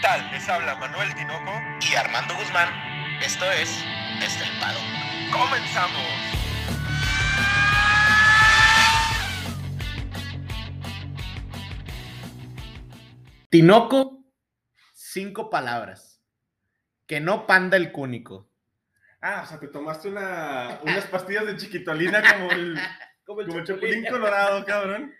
tal? Les habla Manuel Tinoco y Armando Guzmán. Esto es Estelpado. ¡Comenzamos! Tinoco, cinco palabras. Que no panda el cúnico. Ah, o sea, te tomaste una, unas pastillas de chiquitolina como el, como el, chapulín colorado, cabrón.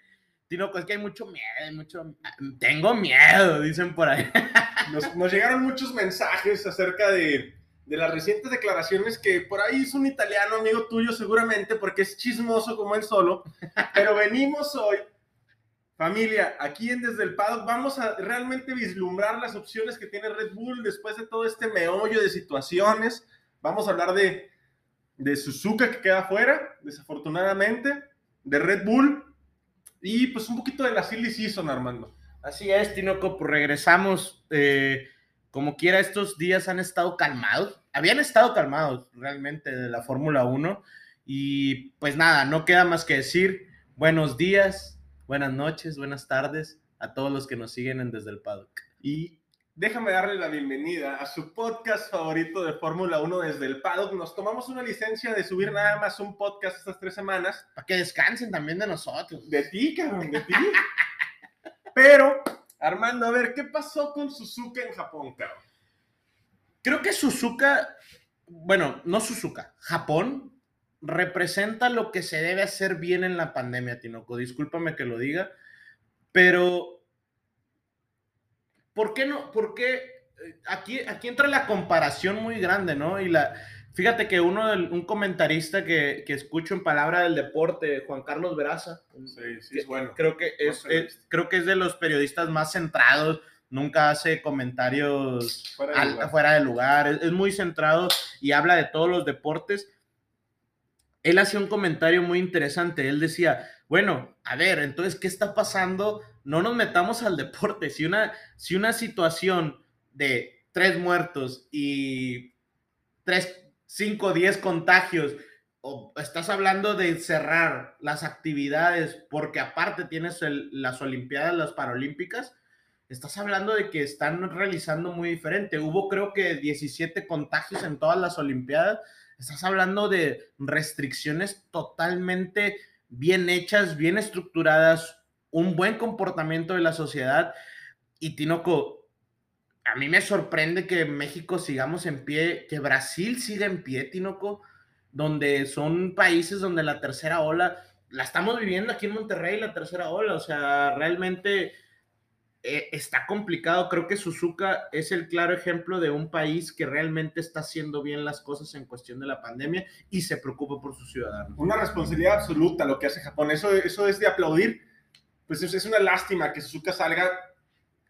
Tinoco, es que hay mucho miedo, mucho... Tengo miedo, dicen por ahí. Nos, llegaron muchos mensajes acerca de, de, las recientes declaraciones que por ahí es un italiano amigo tuyo seguramente porque es chismoso como él solo, pero venimos hoy, familia, aquí en Desde el Paddock, vamos a realmente vislumbrar las opciones que tiene Red Bull después de todo este meollo de situaciones. Vamos a hablar de, de Suzuka que queda fuera, desafortunadamente, de Red Bull y pues un poquito de la silly season, Armando. Así es, Tinoco, pues regresamos. Eh, como quiera, estos días han estado calmados. Habían estado calmados realmente de la Fórmula 1. Y pues nada, no queda más que decir buenos días, buenas noches, buenas tardes a todos los que nos siguen en Desde el Paddock. Y déjame darle la bienvenida a su podcast favorito de Fórmula 1 desde el paddock. Nos tomamos una licencia de subir nada más un podcast estas tres semanas. Para que descansen también de nosotros. De ti, cabrón, de ti. Pero, Armando, a ver, ¿qué pasó con Suzuka en Japón, cabrón? Creo que Suzuka, bueno, no Suzuka, Japón representa lo que se debe hacer bien en la pandemia, Tinoco. Discúlpame que lo diga, pero ¿por qué no? ¿Por qué? Aquí, aquí entra la comparación muy grande, ¿no? Y la, fíjate que uno, un comentarista que, que escucho en Palabra del Deporte, Juan Carlos Veraza, sí, sí, es bueno. Creo que es, es, creo que es de los periodistas más centrados, nunca hace comentarios fuera de al, lugar. fuera de lugar, es, es muy centrado y habla de todos los deportes. Él hacía un comentario muy interesante, él decía, bueno, a ver, entonces, ¿qué está pasando? No nos metamos al deporte. Si una, si una situación de tres muertos y tres, cinco, diez contagios, o estás hablando de cerrar las actividades porque aparte tienes las Olimpiadas, las Paralímpicas, estás hablando de que están realizando muy diferente. Hubo creo que 17 contagios en todas las Olimpiadas. Estás hablando de restricciones totalmente bien hechas, bien estructuradas, un buen comportamiento de la sociedad. Y Tinoco, a mí me sorprende que México sigamos en pie, que Brasil siga en pie, Tinoco, donde son países donde la tercera ola, la estamos viviendo aquí en Monterrey, la tercera ola, o sea, realmente eh, está complicado. Creo que Suzuka es el claro ejemplo de un país que realmente está haciendo bien las cosas en cuestión de la pandemia y se preocupa por sus ciudadanos. Una responsabilidad absoluta lo que hace Japón. Eso, eso es de aplaudir. Pues es, es una lástima que Suzuka salga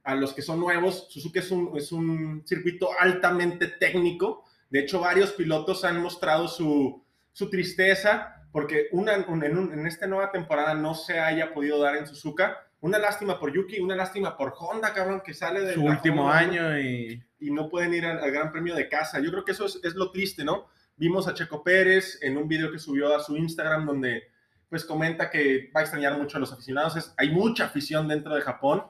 a los que son nuevos. Suzuka es un, es un circuito altamente técnico. De hecho, varios pilotos han mostrado su, su tristeza porque una, un, en, un, en esta nueva temporada no se haya podido dar en Suzuka. Una lástima por Yuki, una lástima por Honda, cabrón, que sale de su último año y... y no pueden ir al, al, Gran Premio de casa. Yo creo que eso es, es, lo triste, ¿no? Vimos a Checo Pérez en un video que subió a su Instagram donde pues comenta que va a extrañar mucho a los aficionados. Es, hay mucha afición dentro de Japón.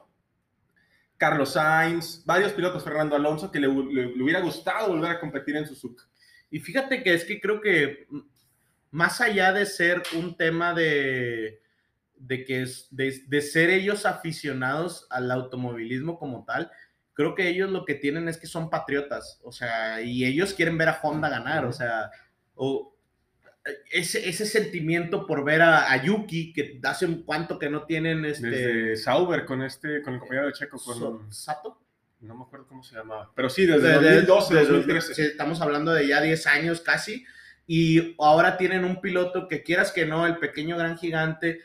Carlos Sainz, varios pilotos, Fernando Alonso, que le, le, le hubiera gustado volver a competir en Suzuka. Y fíjate que es que creo que más allá de ser un tema de, de que es de, de, ser ellos aficionados al automovilismo como tal, creo que ellos lo que tienen es que son patriotas, o sea, y ellos quieren ver a Honda ganar, o sea, o ese, ese sentimiento por ver a, a, Yuki, que hace un cuanto que no tienen este... Desde Sauber con este, con el compañero de Checo, con... ¿Sato? No me acuerdo cómo se llamaba, pero sí, desde, desde 2012, desde, 2013. Sí, estamos hablando de ya 10 años casi, y ahora tienen un piloto que quieras que no, el pequeño gran gigante,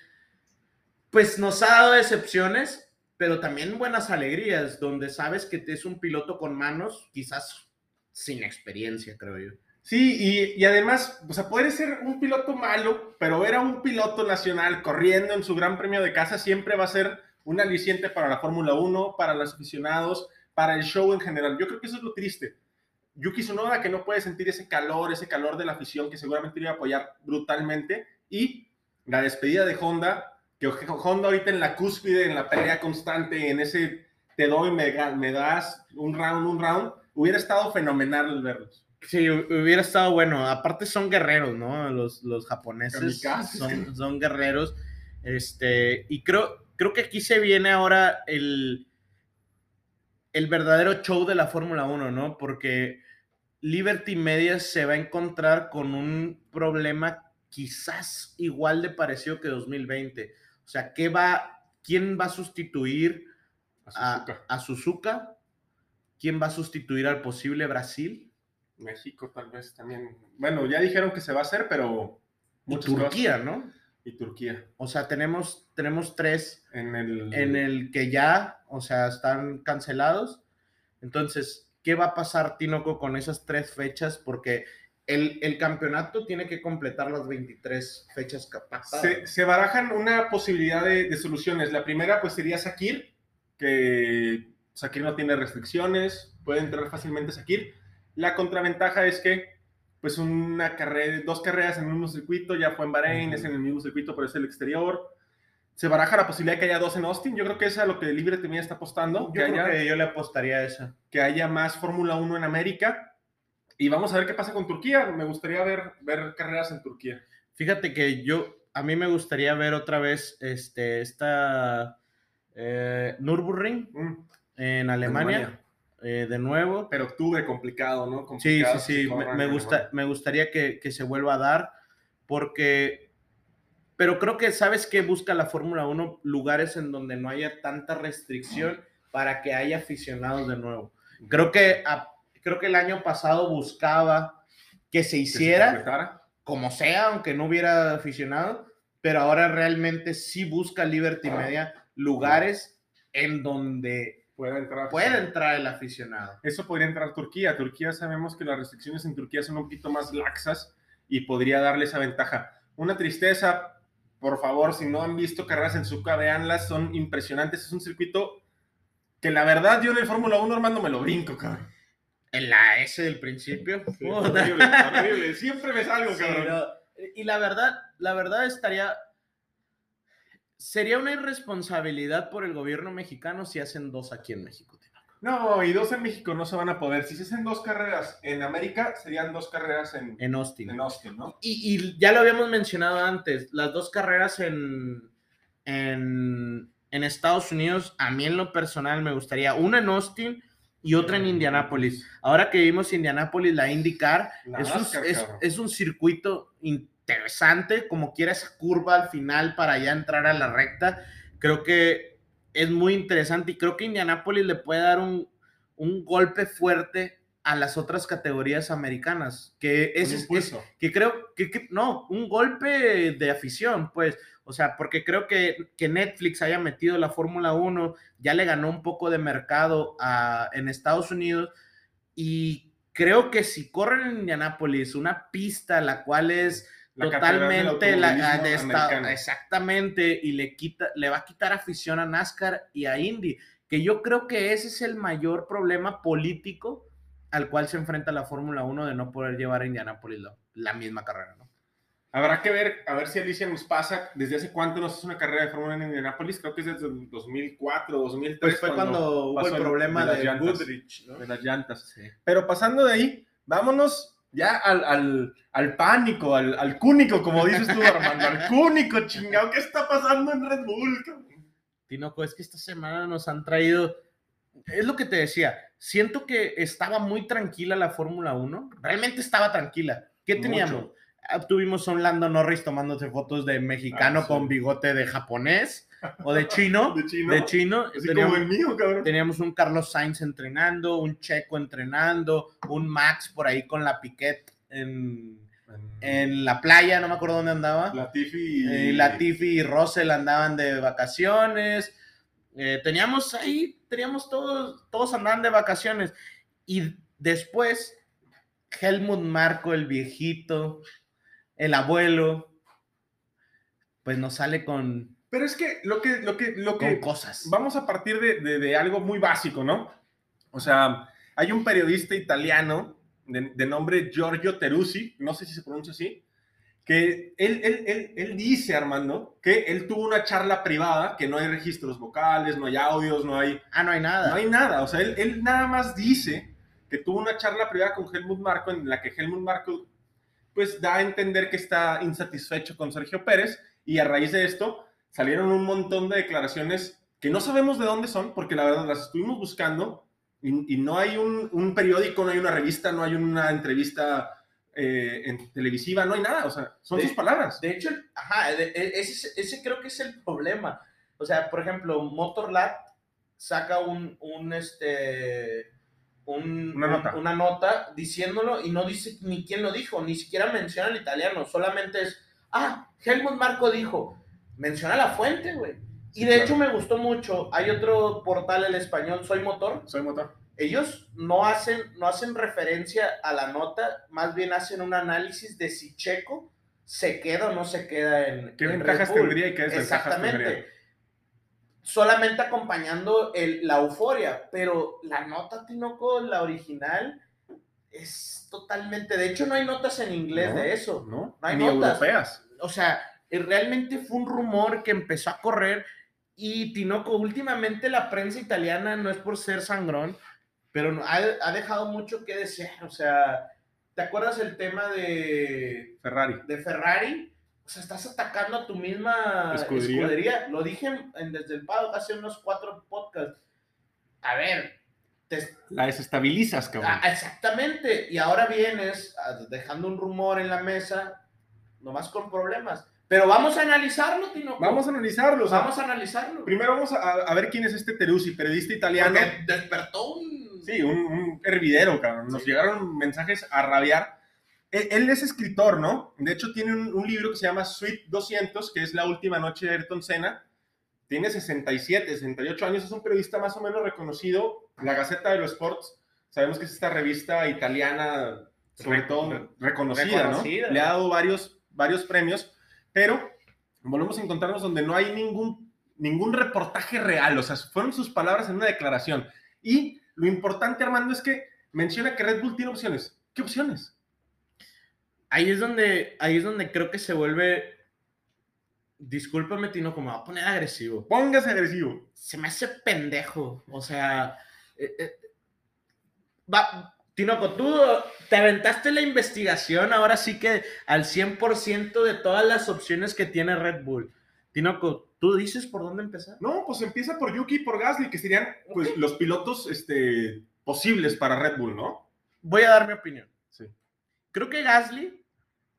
pues nos ha dado decepciones, pero también buenas alegrías, donde sabes que es un piloto con manos, quizás sin experiencia, creo yo. Sí, y, y, además, o sea, puede ser un piloto malo, pero ver a un piloto nacional corriendo en su gran premio de casa siempre va a ser un aliciente para la Fórmula 1, para los aficionados, para el show en general. Yo creo que eso es lo triste. Yuki Tsunoda que no puede sentir ese calor, ese calor de la afición que seguramente iba a apoyar brutalmente. Y la despedida de Honda, que Honda ahorita en la cúspide, en la pelea constante, en ese te doy, me, das un round, un round, hubiera estado fenomenal verlos. Sí, hu- hubiera estado bueno. Aparte son guerreros, ¿no? Los, los japoneses son, son guerreros. Este, y creo, creo que aquí se viene ahora el, el verdadero show de la Fórmula 1, ¿no? Porque Liberty Media se va a encontrar con un problema quizás igual de parecido que 2020. O sea, ¿qué va, ¿quién va a sustituir a, Suzuka. a Suzuka? ¿Quién va a sustituir al posible Brasil? México tal vez también. Bueno, ya dijeron que se va a hacer, pero Y cosas. Turquía, ¿no? Y Turquía. O sea, tenemos, tenemos tres En el, en el que ya, o sea, están cancelados. Entonces, ¿qué va a pasar, Tinoco, con esas tres fechas? Porque el, el campeonato tiene que completar las 23 fechas capaz. se, se barajan una posibilidad de, de soluciones. La primera, pues, sería Sakir, que Sakir no tiene restricciones, puede entrar fácilmente Sakir. La contraventaja es que, pues, una carrera, dos carreras en el mismo circuito, ya fue en Bahrein, es en el mismo circuito, pero es el exterior. Se baraja la posibilidad de que haya dos en Austin. Yo creo que es a lo que Libre Media está apostando. Yo que, creo haya, que yo le apostaría a esa. que haya más Fórmula 1 en América. Y vamos a ver qué pasa con Turquía. Me gustaría ver, ver carreras en Turquía. Fíjate que yo, a mí me gustaría ver otra vez este, esta eh, Nürburgring Mm, en Alemania, Alemania. Eh, de nuevo. Pero octubre complicado, ¿no? Sí, Complicado sí, que sí, se me, gusta, me gustaría que, que se vuelva a dar, porque, pero creo que, ¿sabes qué? Busca la Fórmula 1 lugares en donde no haya tanta restricción para que haya aficionados de nuevo. Creo que, a- creo que el año pasado buscaba que se Que se hiciera como sea, aunque no hubiera aficionado, pero ahora realmente sí busca Liberty Media lugares en donde Puede entrar. puede entrar el aficionado. Eso podría entrar Turquía. Turquía sabemos que las restricciones en Turquía son un poquito más laxas y podría darle esa ventaja. Una tristeza, por favor, si no han visto carreras en Zucca, véanlas, son impresionantes. Es un circuito que la verdad yo en el Fórmula 1, Armando, me lo brinco, cabrón. En la S del principio. Sí, horrible, horrible. Siempre me salgo, Sí, cabrón. no, Y la verdad, la verdad estaría. Sería una irresponsabilidad por el gobierno mexicano si hacen dos aquí en México. No, y dos en México no se van a poder. Si se hacen dos carreras en América, serían dos carreras en, En Austin. en Austin, ¿no? Y, y ya lo habíamos mencionado antes, las dos carreras en, en, en Estados Unidos, a mí en lo personal me gustaría una en Austin y otra en Indianápolis. Ahora que vimos Indianápolis, la IndyCar, es es un circuito interesante, como quiera esa curva al final para ya entrar a la recta. Creo que es muy interesante y creo que Indianápolis le puede dar un, un golpe fuerte a las otras categorías americanas, que es, impulso. que creo que, que- no, un golpe de afición, pues, o sea, porque creo que, que Netflix haya metido la Fórmula 1, ya le ganó un poco de mercado a- en Estados Unidos y creo que si corren en Indianápolis una pista la cual es La totalmente la, automovilismo de esta- exactamente y le quita le va a quitar afición a NASCAR y a Indy que yo creo que ese es el mayor problema político al cual se enfrenta la Fórmula 1 de no poder llevar a Indianápolis la, la misma carrera, ¿no? Habrá que ver, a ver si Alicia nos pasa, desde hace cuánto nos hace una carrera de Fórmula 1 en Indianápolis, creo que es desde el 2004, 2003. Pues fue cuando, hubo pasó el el- problema de las de, llantas. Goodrich, ¿no? de las llantas. Sí. Pero pasando de ahí, vámonos ya al, al, al pánico, al, al cúnico, como dices tú, Armando, al cúnico, chingado, ¿qué está pasando en Red Bull? cabrón? Tinoco, es que esta semana nos han traído, es lo que te decía, siento que estaba muy tranquila la Fórmula 1, realmente estaba tranquila. ¿Qué teníamos? Tuvimos a un Lando Norris tomándose fotos de mexicano Ah, sí. con bigote de japonés o de chino. De chino. De chino. Así Teníamos, como el mío, cabrón. teníamos un Carlos Sainz entrenando, un Checo entrenando, un Max por ahí con la Piquet en, en la playa, no me acuerdo dónde andaba. Latifi Eh, Latifi y Russell andaban de vacaciones. Eh, teníamos ahí, teníamos todos, todos andaban de vacaciones. Y después, Helmut Marco, el viejito, el abuelo, pues nos sale con, Pero es que lo que, lo que, lo con que, cosas. vamos a partir de, de- de algo muy básico, ¿no? O sea, hay un periodista italiano de, de nombre Giorgio Teruzzi, no sé si se pronuncia así, que él, él, él, él dice, Armando, que él tuvo una charla privada, que no hay registros vocales, no hay audios, no hay, Ah, no hay nada. no hay nada. O sea, él, él nada más dice que tuvo una charla privada con Helmut Marco en la que Helmut Marco pues da a entender que está insatisfecho con Sergio Pérez y a raíz de esto salieron un montón de declaraciones que no sabemos de dónde son, porque la verdad las estuvimos buscando y, y no hay un, un periódico, no hay una revista, no hay una entrevista eh, en televisiva, no hay nada, o sea, son De- sus palabras. De hecho, ajá, de- e- ese, ese creo que es el problema. O sea, por ejemplo, Motorlab saca un, un este, un- Una un- nota. una nota diciéndolo y no dice ni quién lo dijo, ni siquiera menciona el italiano, solamente es, ah, Helmut Marco dijo, menciona la fuente, güey. Y de claro. hecho me gustó mucho, hay otro portal, el español, Soy Motor, Soy motor. ellos no hacen, no hacen referencia a la nota, más bien hacen un análisis de si Checo se queda o no se queda en. ¿Qué en ventajas Red Bull. tendría y qué desventajas tendría? Solamente acompañando el- la euforia, pero la nota Tinoco, la original, es totalmente. De hecho, no hay notas en inglés No, de eso. ¿No? No hay Ni notas. europeas. O sea, eh, realmente fue un rumor que empezó a correr y Tinoco, últimamente la prensa italiana no es por ser sangrón, pero ha, ha dejado mucho que desear. O sea, ¿te acuerdas el tema de, Ferrari. de Ferrari? O sea, estás atacando a tu misma Escudería. escudería. Lo dije en- en Desde el Paddock hace unos cuatro podcasts. A ver, te, La desestabilizas, cabrón. Ah, exactamente. Y ahora vienes ah, dejando un rumor en la mesa, nomás con problemas. Pero vamos a analizarlo, Tino. Vamos a analizarlo. o sea, Vamos a analizarlo. Primero vamos a, a ver quién es este Teruzzi, periodista italiano. Porque despertó un. Sí, un, un hervidero, cabrón. Nos Sí. llegaron mensajes a rabiar. Él, es escritor, ¿no? De hecho, tiene un, un libro que se llama Sweet 200, que es la última noche de Ayrton Senna. Tiene 67, 68 años. Es un periodista más o menos reconocido. La Gaceta de los Sports, sabemos que es esta revista italiana, sobre Re- todo re- reconocida, reconocida. ¿no? Le ha dado varios, varios premios, pero volvemos a encontrarnos donde no hay ningún, ningún reportaje real. O sea, fueron sus palabras en una declaración. Y lo importante, Armando, es que menciona que Red Bull tiene opciones. ¿Qué opciones? Ahí es donde, ahí es donde creo que se vuelve. Discúlpame, Tino, como va a poner agresivo. Póngase agresivo. Se me hace pendejo. O sea. eh, eh, va, Tinoco, tú te aventaste la investigación ahora sí que al 100% de todas las opciones que tiene Red Bull. Tinoco, ¿tú dices por dónde empezar? No, pues empieza por Yuki y por Gasly, que serían pues, los pilotos este, posibles para Red Bull, ¿no? Voy a dar mi opinión. Sí. Creo que Gasly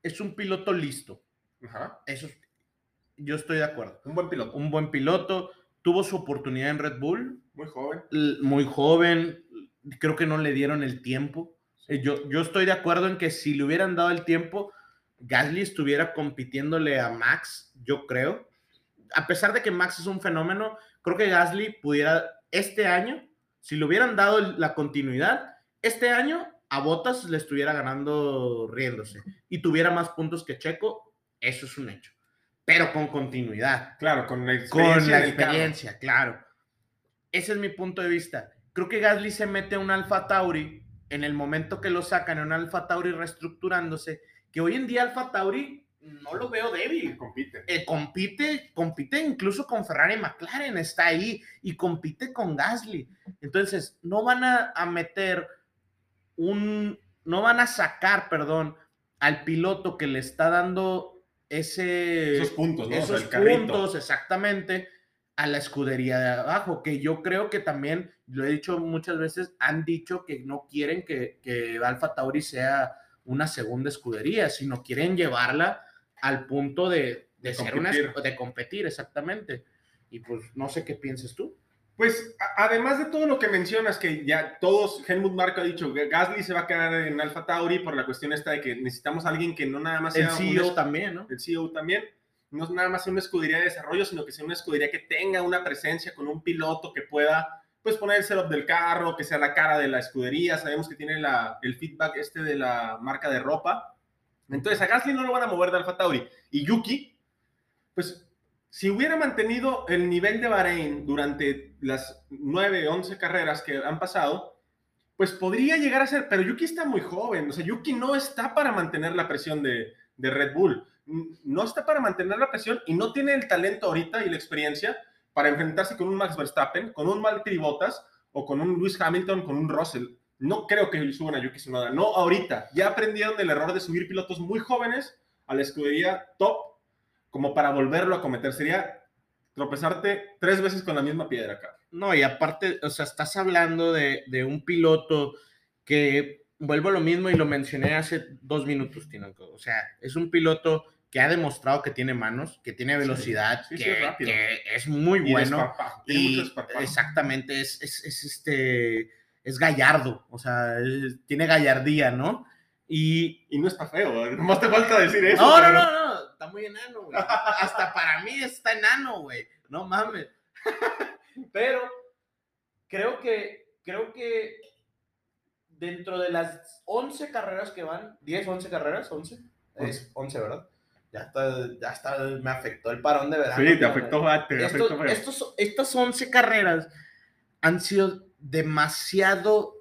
es un piloto listo. Ajá. Eso yo estoy de acuerdo. Un buen piloto. Un buen piloto, tuvo su oportunidad en Red Bull, Muy joven. muy joven, creo que no le dieron el tiempo. Eh, Yo, yo estoy de acuerdo en que si le hubieran dado el tiempo, Gasly estuviera compitiéndole a Max, yo creo. A pesar de que Max es un fenómeno, creo que Gasly pudiera este año, si le hubieran dado la continuidad, este año a Bottas le estuviera ganando riéndose y tuviera más puntos que Checo, eso es un hecho. Pero con continuidad Claro, con la experiencia. con la experiencia, claro. Ese es mi punto de vista. Creo que Gasly se mete a un Alfa Tauri en el momento que lo sacan en un Alfa Tauri reestructurándose, que hoy en día Alfa Tauri no lo veo débil. Compite. Eh, compite, compite incluso con Ferrari McLaren, está ahí y compite con Gasly. Entonces, no van a, a meter un, no van a sacar, perdón, al piloto que le está dando ese, Esos puntos, ¿no? O sea, esos el puntos exactamente a la escudería de abajo, que yo creo que también, lo he dicho muchas veces, han dicho que no quieren que, que Alfa Tauri sea una segunda escudería, sino quieren llevarla al punto de, de De ser una competir. escu- de competir, exactamente. Y pues no sé qué pienses tú. Pues además de todo lo que mencionas, que ya todos, Helmut Marko ha dicho que Gasly se va a quedar en Alfa Tauri por la cuestión esta de que necesitamos a alguien que no nada más El sea CEO un, también, ¿no? el CEO también, no es nada más sea una escudería de desarrollo, sino que sea una escudería que tenga una presencia con un piloto que pueda pues poner el setup del carro, que sea la cara de la escudería, sabemos que tiene la, el feedback este de la marca de ropa. Entonces a Gasly no lo van a mover de Alfa Tauri. Y Yuki, pues si hubiera mantenido el nivel de Bahrein durante las 9, 11 carreras que han pasado, pues podría llegar a ser, pero Yuki está muy joven, o sea, Yuki no está para mantener la presión de, Red Bull. no está para mantener la presión y no tiene el talento ahorita y la experiencia para enfrentarse con un Max Verstappen, con un Valtteri Bottas o con un Lewis Hamilton, con un Russell. No creo que suban a Yuki Tsunoda, no ahorita. Ya aprendieron del error de subir pilotos muy jóvenes a la escudería top como para volverlo a cometer. Sería tropezarte tres veces con la misma piedra, cara. No, y aparte, o sea, estás hablando de, de un piloto que, vuelvo a lo mismo y lo mencioné hace dos minutos, Tinoco. O sea, es un piloto que ha demostrado que tiene manos, que tiene velocidad, Sí, sí, que, es que es muy Y bueno. Y exactamente, es, es, es este, es gallardo, o sea, tiene gallardía, ¿no? Y... Y no está feo, ¿eh? nomás te falta decir eso. No, no, no, no, está muy enano, güey. Hasta para mí está enano, güey. No mames. Pero creo que, creo que dentro de las 11 carreras que van, 10, 11 carreras, 11, es 11, ¿verdad? Ya está, ya está, me afectó el parón de verano. Sí, te afectó, ah, te estos, afectó feo. estos- estas 11 carreras han sido demasiado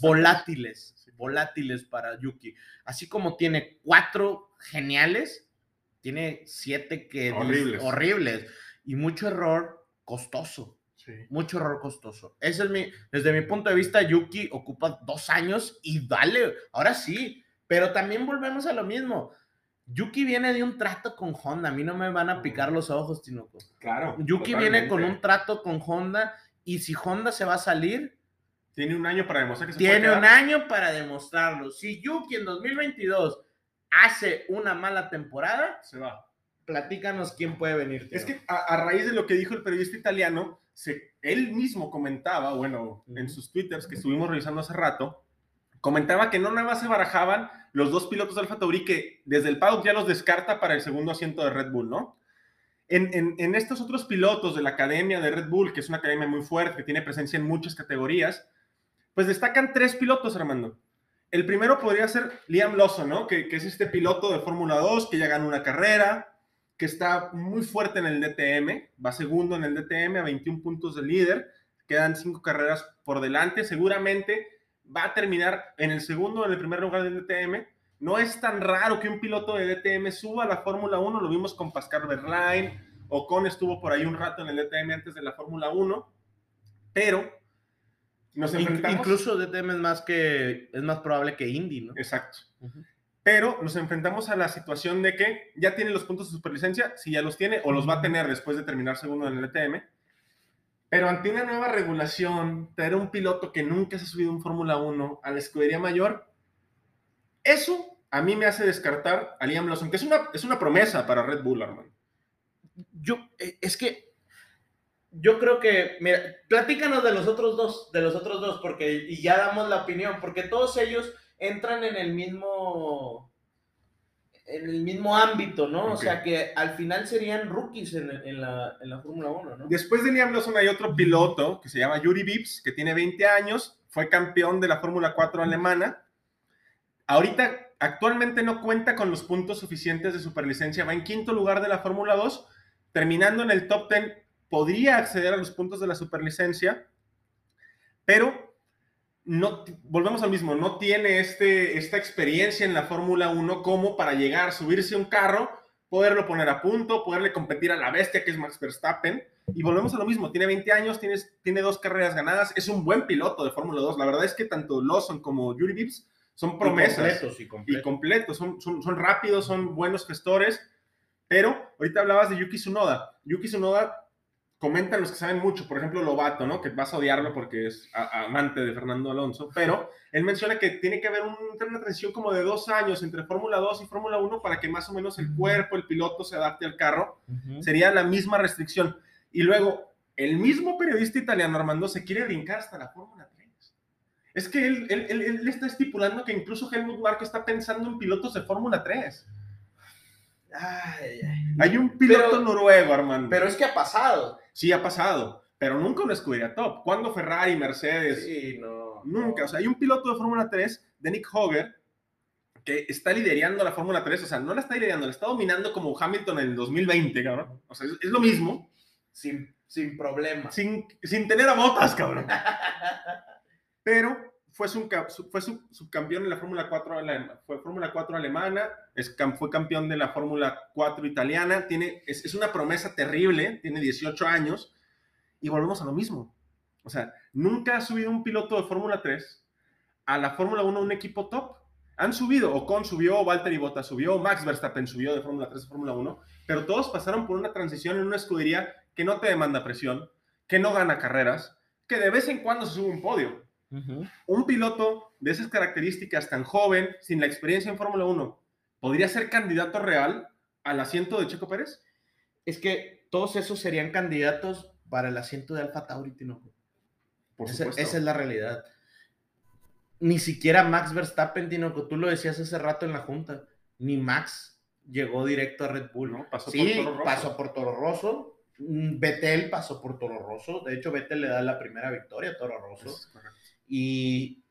volátiles, volátiles para Yuki. Así como tiene cuatro geniales, tiene siete que Horribles. horribles y mucho error costoso, Sí. mucho error costoso. Ese es mi, desde mi punto de vista, Yuki ocupa dos años y dale, ahora sí, pero también volvemos a lo mismo. Yuki viene de un trato con Honda, a mí no me van a picar los ojos, Tinoco. Claro. Yuki viene con un trato con Honda y si Honda se va a salir, Tiene un año para demostrar que se tiene puede un año para demostrarlo. Si Yuki en 2022 hace una mala temporada, Se va. platícanos quién puede venir. Es tío. que a, a raíz de lo que dijo el periodista italiano, se, él mismo comentaba, bueno, en sus twitters que estuvimos revisando hace rato, comentaba que no nada más se barajaban los dos pilotos de Alfa Tauri que desde el paddock ya los descarta para el segundo asiento de Red Bull, ¿no? En, en- en estos otros pilotos de la academia de Red Bull, que es una academia muy fuerte, que tiene presencia en muchas categorías, pues destacan tres pilotos, Armando. El primero podría ser Liam Lawson, ¿no? Que, es este piloto de Fórmula 2 que ya ganó una carrera, que está muy fuerte en el DTM, va segundo en el DTM a 21 puntos de líder, quedan cinco carreras por delante, seguramente va a terminar en el segundo o en el primer lugar del DTM. No es tan raro que un piloto de DTM suba a la Fórmula 1, lo vimos con Pascal Verlaine, Ocon estuvo por ahí un rato en el DTM antes de la Fórmula 1, pero nos enfrentamos... incluso DTM es más que es más probable que Indy, ¿no? Exacto. Pero nos enfrentamos a la situación de que ya tiene los puntos de superlicencia, si ya los tiene, o los va a tener después de terminar segundo en el ETM. Pero ante una nueva regulación, traer un piloto que nunca se ha subido en Fórmula 1 a la escudería mayor, eso a mí me hace descartar a Liam Lawson, que es una, es una promesa para Red Bull, hermano. Yo eh, es que yo creo que mira, platícanos de los otros dos, de los otros dos porque y ya damos la opinión, porque todos ellos entran en el mismo en el mismo ámbito, ¿no? O sea que al final serían rookies en, en la, en la Fórmula 1, ¿no? Después de Liam Lawson hay otro piloto que se llama Yuri Vips, que tiene 20 años, fue campeón de la Fórmula 4 alemana. Ahorita, actualmente no cuenta con los puntos suficientes de superlicencia, va en quinto lugar de la Fórmula 2, terminando en el top 10, podría acceder a los puntos de la superlicencia, pero no, volvemos al mismo, no tiene este, esta experiencia en la Fórmula 1 como para llegar, subirse a un carro, poderlo poner a punto, poderle competir a la bestia que es Max Verstappen. Y volvemos a lo mismo, tiene 20 años, tiene, tiene dos carreras ganadas, es un buen piloto de Fórmula 2. La verdad es que tanto Lawson como Yuri Vips son promesas Y completos, y y completos. completos, son, son, son rápidos, son buenos gestores, pero ahorita hablabas de Yuki Tsunoda. Yuki Tsunoda comentan los que saben mucho, por ejemplo Lobato, ¿no? Que vas a odiarlo porque es amante de Fernando Alonso, pero él menciona que tiene que haber un- una transición como de dos años entre Fórmula 2 y Fórmula 1 para que más o menos el cuerpo, el piloto se adapte al carro. Ujú. Sería la misma restricción. Y luego, el mismo periodista italiano Armando se quiere brincar hasta la Fórmula 3. Es que él, él, él- él está estipulando que incluso Helmut Marko está pensando en pilotos de Fórmula 3. Ay, ay. Hay un piloto Pero- noruego, Armando. Pero es que ha pasado. Sí ha pasado, pero nunca una escudería top. ¿Cuándo Ferrari, Mercedes? Sí, no. Nunca. O sea, hay un piloto de Fórmula 3, de Nick Hogger, que está liderando la Fórmula 3. O sea, no la está liderando, la está dominando como Hamilton en el 2020, cabrón. O sea, es, es lo mismo, sin, sin problema. sin, sin tener a botas, cabrón. Pero fue, su, fue su- subcampeón en la Fórmula 4, alema- fue Fórmula 4 alemana, fue campeón de la Fórmula 4 italiana, tiene, es, es una promesa terrible, tiene 18 años, y volvemos a lo mismo. O sea, nunca ha subido un piloto de Fórmula 3 a la Fórmula 1 un equipo top. Han subido, Ocon subió, Valtteri Bottas subió, Max Verstappen subió de Fórmula 3 a Fórmula 1, pero todos pasaron por una transición en una escudería que no te demanda presión, que no gana carreras, que de vez en cuando se sube un podio. Un piloto de esas características tan joven, sin la experiencia en Fórmula 1, ¿podría ser candidato real al asiento de Checo Pérez? Es que todos esos serían candidatos para el asiento de Alfa Tauri, Tinoco. Por Esa, supuesto. esa es la realidad. Ni siquiera Max Verstappen, Tinoco, tú lo decías hace rato en la junta, ni Max llegó directo a Red Bull. No, pasó sí, por Toro Rosso. pasó por Toro Rosso. Mm, Vettel pasó por Toro Rosso. De hecho, Vettel le da la primera victoria a Toro Rosso. Y,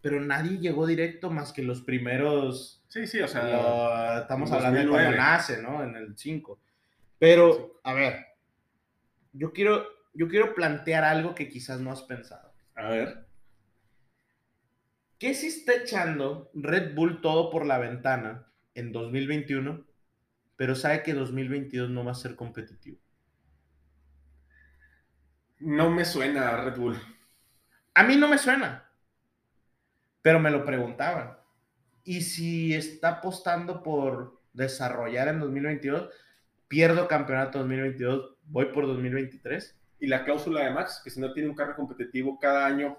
pero nadie llegó directo más que los primeros. Sí, sí, o sea, lo- estamos hablando de cuando 2009. nace, ¿no? En el 5. Pero, a ver, yo quiero, yo quiero plantear algo que quizás no has pensado. a ver. ¿Qué si está echando Red Bull todo por la ventana en 2021, pero sabe que 2022 no va a ser competitivo? No me suena a Red Bull. A mí no me suena, pero me lo preguntaban. Y si está apostando por desarrollar en 2022, pierdo campeonato 2022, voy por 2023. Y la cláusula de Max, que si no tiene un carro competitivo cada año.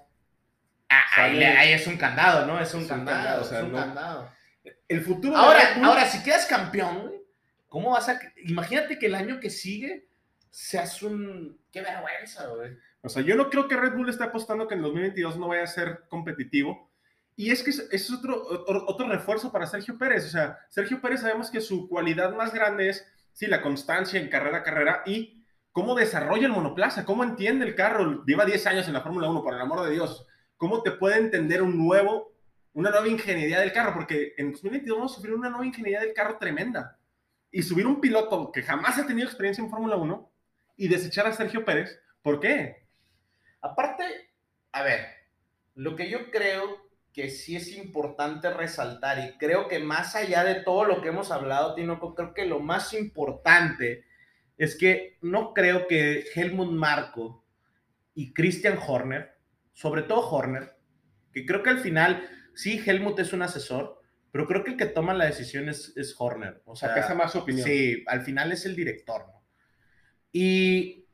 Ah, ahí, Sale- ahí es un candado, ¿no? Es un, Es un candado, candado, o sea, es un no- candado. El futuro Ahora, Red Bull- ahora, si quedas campeón, ¿cómo vas a...? Imagínate que el año que sigue seas un... ¡Qué vergüenza, güey! O sea, yo no creo que Red Bull esté apostando que en 2022 no vaya a ser competitivo. Y es que es, es otro, otro, otro refuerzo para Sergio Pérez. O sea, Sergio Pérez sabemos que su cualidad más grande es, sí, la constancia en carrera a carrera y cómo desarrolla el monoplaza, cómo entiende el carro. Lleva 10 años en la Fórmula 1, por el amor de Dios. ¿Cómo te puede entender un nuevo, una nueva ingeniería del carro? Porque en 2022 vamos a sufrir una nueva ingeniería del carro tremenda. Y subir un piloto que jamás ha tenido experiencia en Fórmula 1 y desechar a Sergio Pérez, ¿por qué? Aparte, a ver, lo que yo creo que sí es importante resaltar y creo que más allá de todo lo que hemos hablado, Tinoco, creo que lo más importante es que no creo que Helmut Marco y Christian Horner, sobre todo Horner, que creo que al final, sí, Helmut es un asesor, pero creo que el que toma la decisión es, es Horner. O sea, Acá más su opinión. Sí, al final es el director, ¿no? Y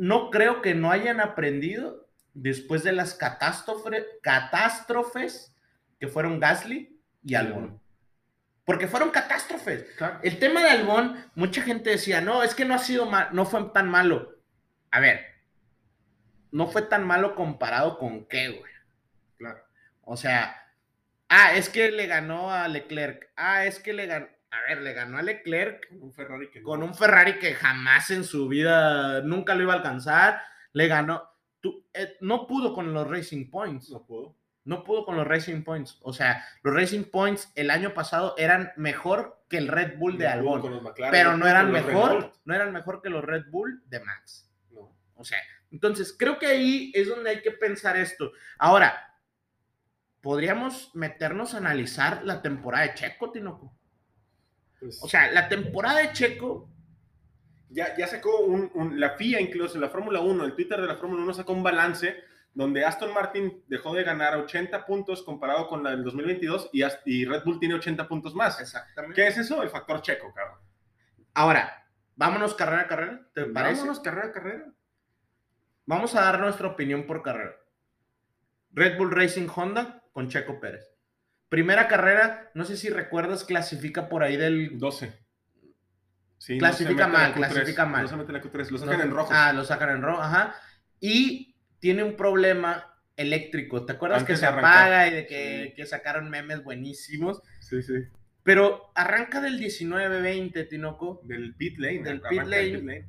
no creo que no hayan aprendido después de las catástrofe- catástrofes que fueron Gasly y Albon. Porque fueron catástrofes. Claro. El tema de Albon, mucha gente decía, no, es que no ha sido mal, no fue tan malo. A ver, no fue tan malo comparado con qué, güey. Claro. O sea, ah, es que le ganó a Leclerc. Ah, es que le ganó. A ver, le ganó a Leclerc Un Ferrari que con un Ferrari que jamás en su vida nunca lo iba a alcanzar. Le ganó. tú- eh, no pudo con los Racing Points. no pudo. No pudo con los Racing Points. O sea, los Racing Points el año pasado eran mejor que el Red Bull de No Albon. McLaren, Pero no eran mejor, no eran mejor que los Red Bull de Max. No. O sea, entonces creo que ahí es donde hay que pensar esto. Ahora, podríamos meternos a analizar la temporada de Checo, Tinoco. Pues, O sea, la temporada de Checo, ya, ya sacó un, un- la FIA, incluso la Fórmula 1, el Twitter de la Fórmula 1 sacó un balance donde Aston Martin dejó de ganar 80 puntos comparado con la del 2022 y, Ast- y Red Bull tiene 80 puntos más. exactamente. ¿Qué es eso? El factor checo, cabrón. Ahora, vámonos carrera a carrera, ¿te parece? Vámonos carrera a carrera. Vamos a dar nuestra opinión por carrera. Red Bull Racing Honda con Checo Pérez. Primera carrera, no sé si recuerdas, clasifica por ahí del 12. Sí, Clasifica no mal, la Q3, clasifica mal. No se mete la Q3, lo sacan No, en rojo. Ah, lo sacan en rojo, ajá. Y tiene un problema eléctrico. ¿Te acuerdas Antes que se apaga y de que, Sí. que sacaron memes buenísimos? Sí, sí. Pero arranca del 19-20, Tinoco, Del pit lane. Del pit el lane.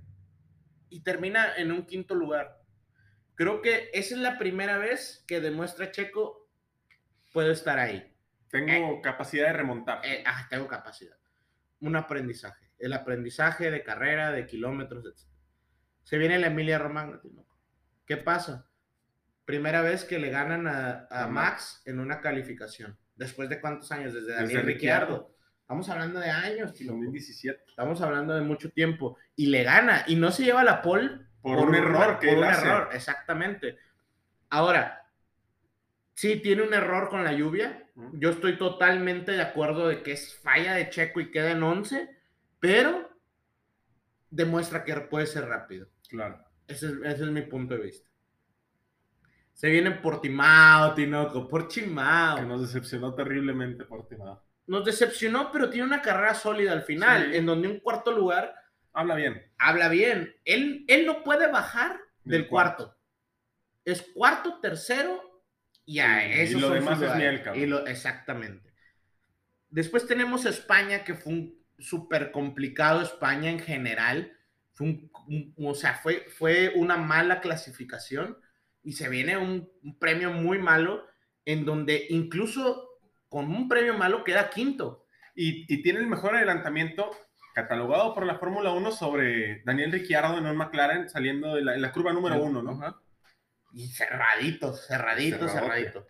y termina en un quinto lugar. Creo que esa es la primera vez que demuestra Checo puedo estar ahí. Tengo capacidad de remontar. Eh, ah, tengo capacidad. Un aprendizaje. El aprendizaje de carrera, de kilómetros, etc. Se viene la Emilia Romagna. ¿Qué pasa? Primera vez que le ganan a, Max en una calificación. ¿Después de cuántos años? Desde Daniel Desde Ricciardo. Ricciardo. Estamos hablando de años, tío. 2017. Estamos hablando de mucho tiempo. Y le gana. Y no se lleva la pole Por, un error que por un hace. error, exactamente. Ahora, sí, tiene un error con la lluvia. Yo estoy totalmente de acuerdo de que es falla de Checo y queda en 11, pero demuestra que puede ser rápido. Claro. Ese es, ese es mi punto de vista. Se viene Portimao, Tinoco, Portimao. Que nos decepcionó terriblemente Portimao. Nos decepcionó, pero tiene una carrera sólida al final, Sí. en donde un cuarto lugar Habla bien. habla bien. Él, él no puede bajar del, Del cuarto. Es cuarto, tercero y a Y- y eso lo demás es miel, cabrón. Y lo- Exactamente. Después tenemos España, que fue un súper complicado España en general. Fue un- un- o sea, fue, fue una mala clasificación y se viene un, un premio muy malo en donde incluso con un premio malo queda quinto. Y, y tiene el mejor adelantamiento catalogado por la Fórmula 1 sobre Daniel Ricciardo en un McLaren saliendo de la, en la curva número uno, ¿no? Ajá. Y cerradito, cerradito, Cerradote. cerradito.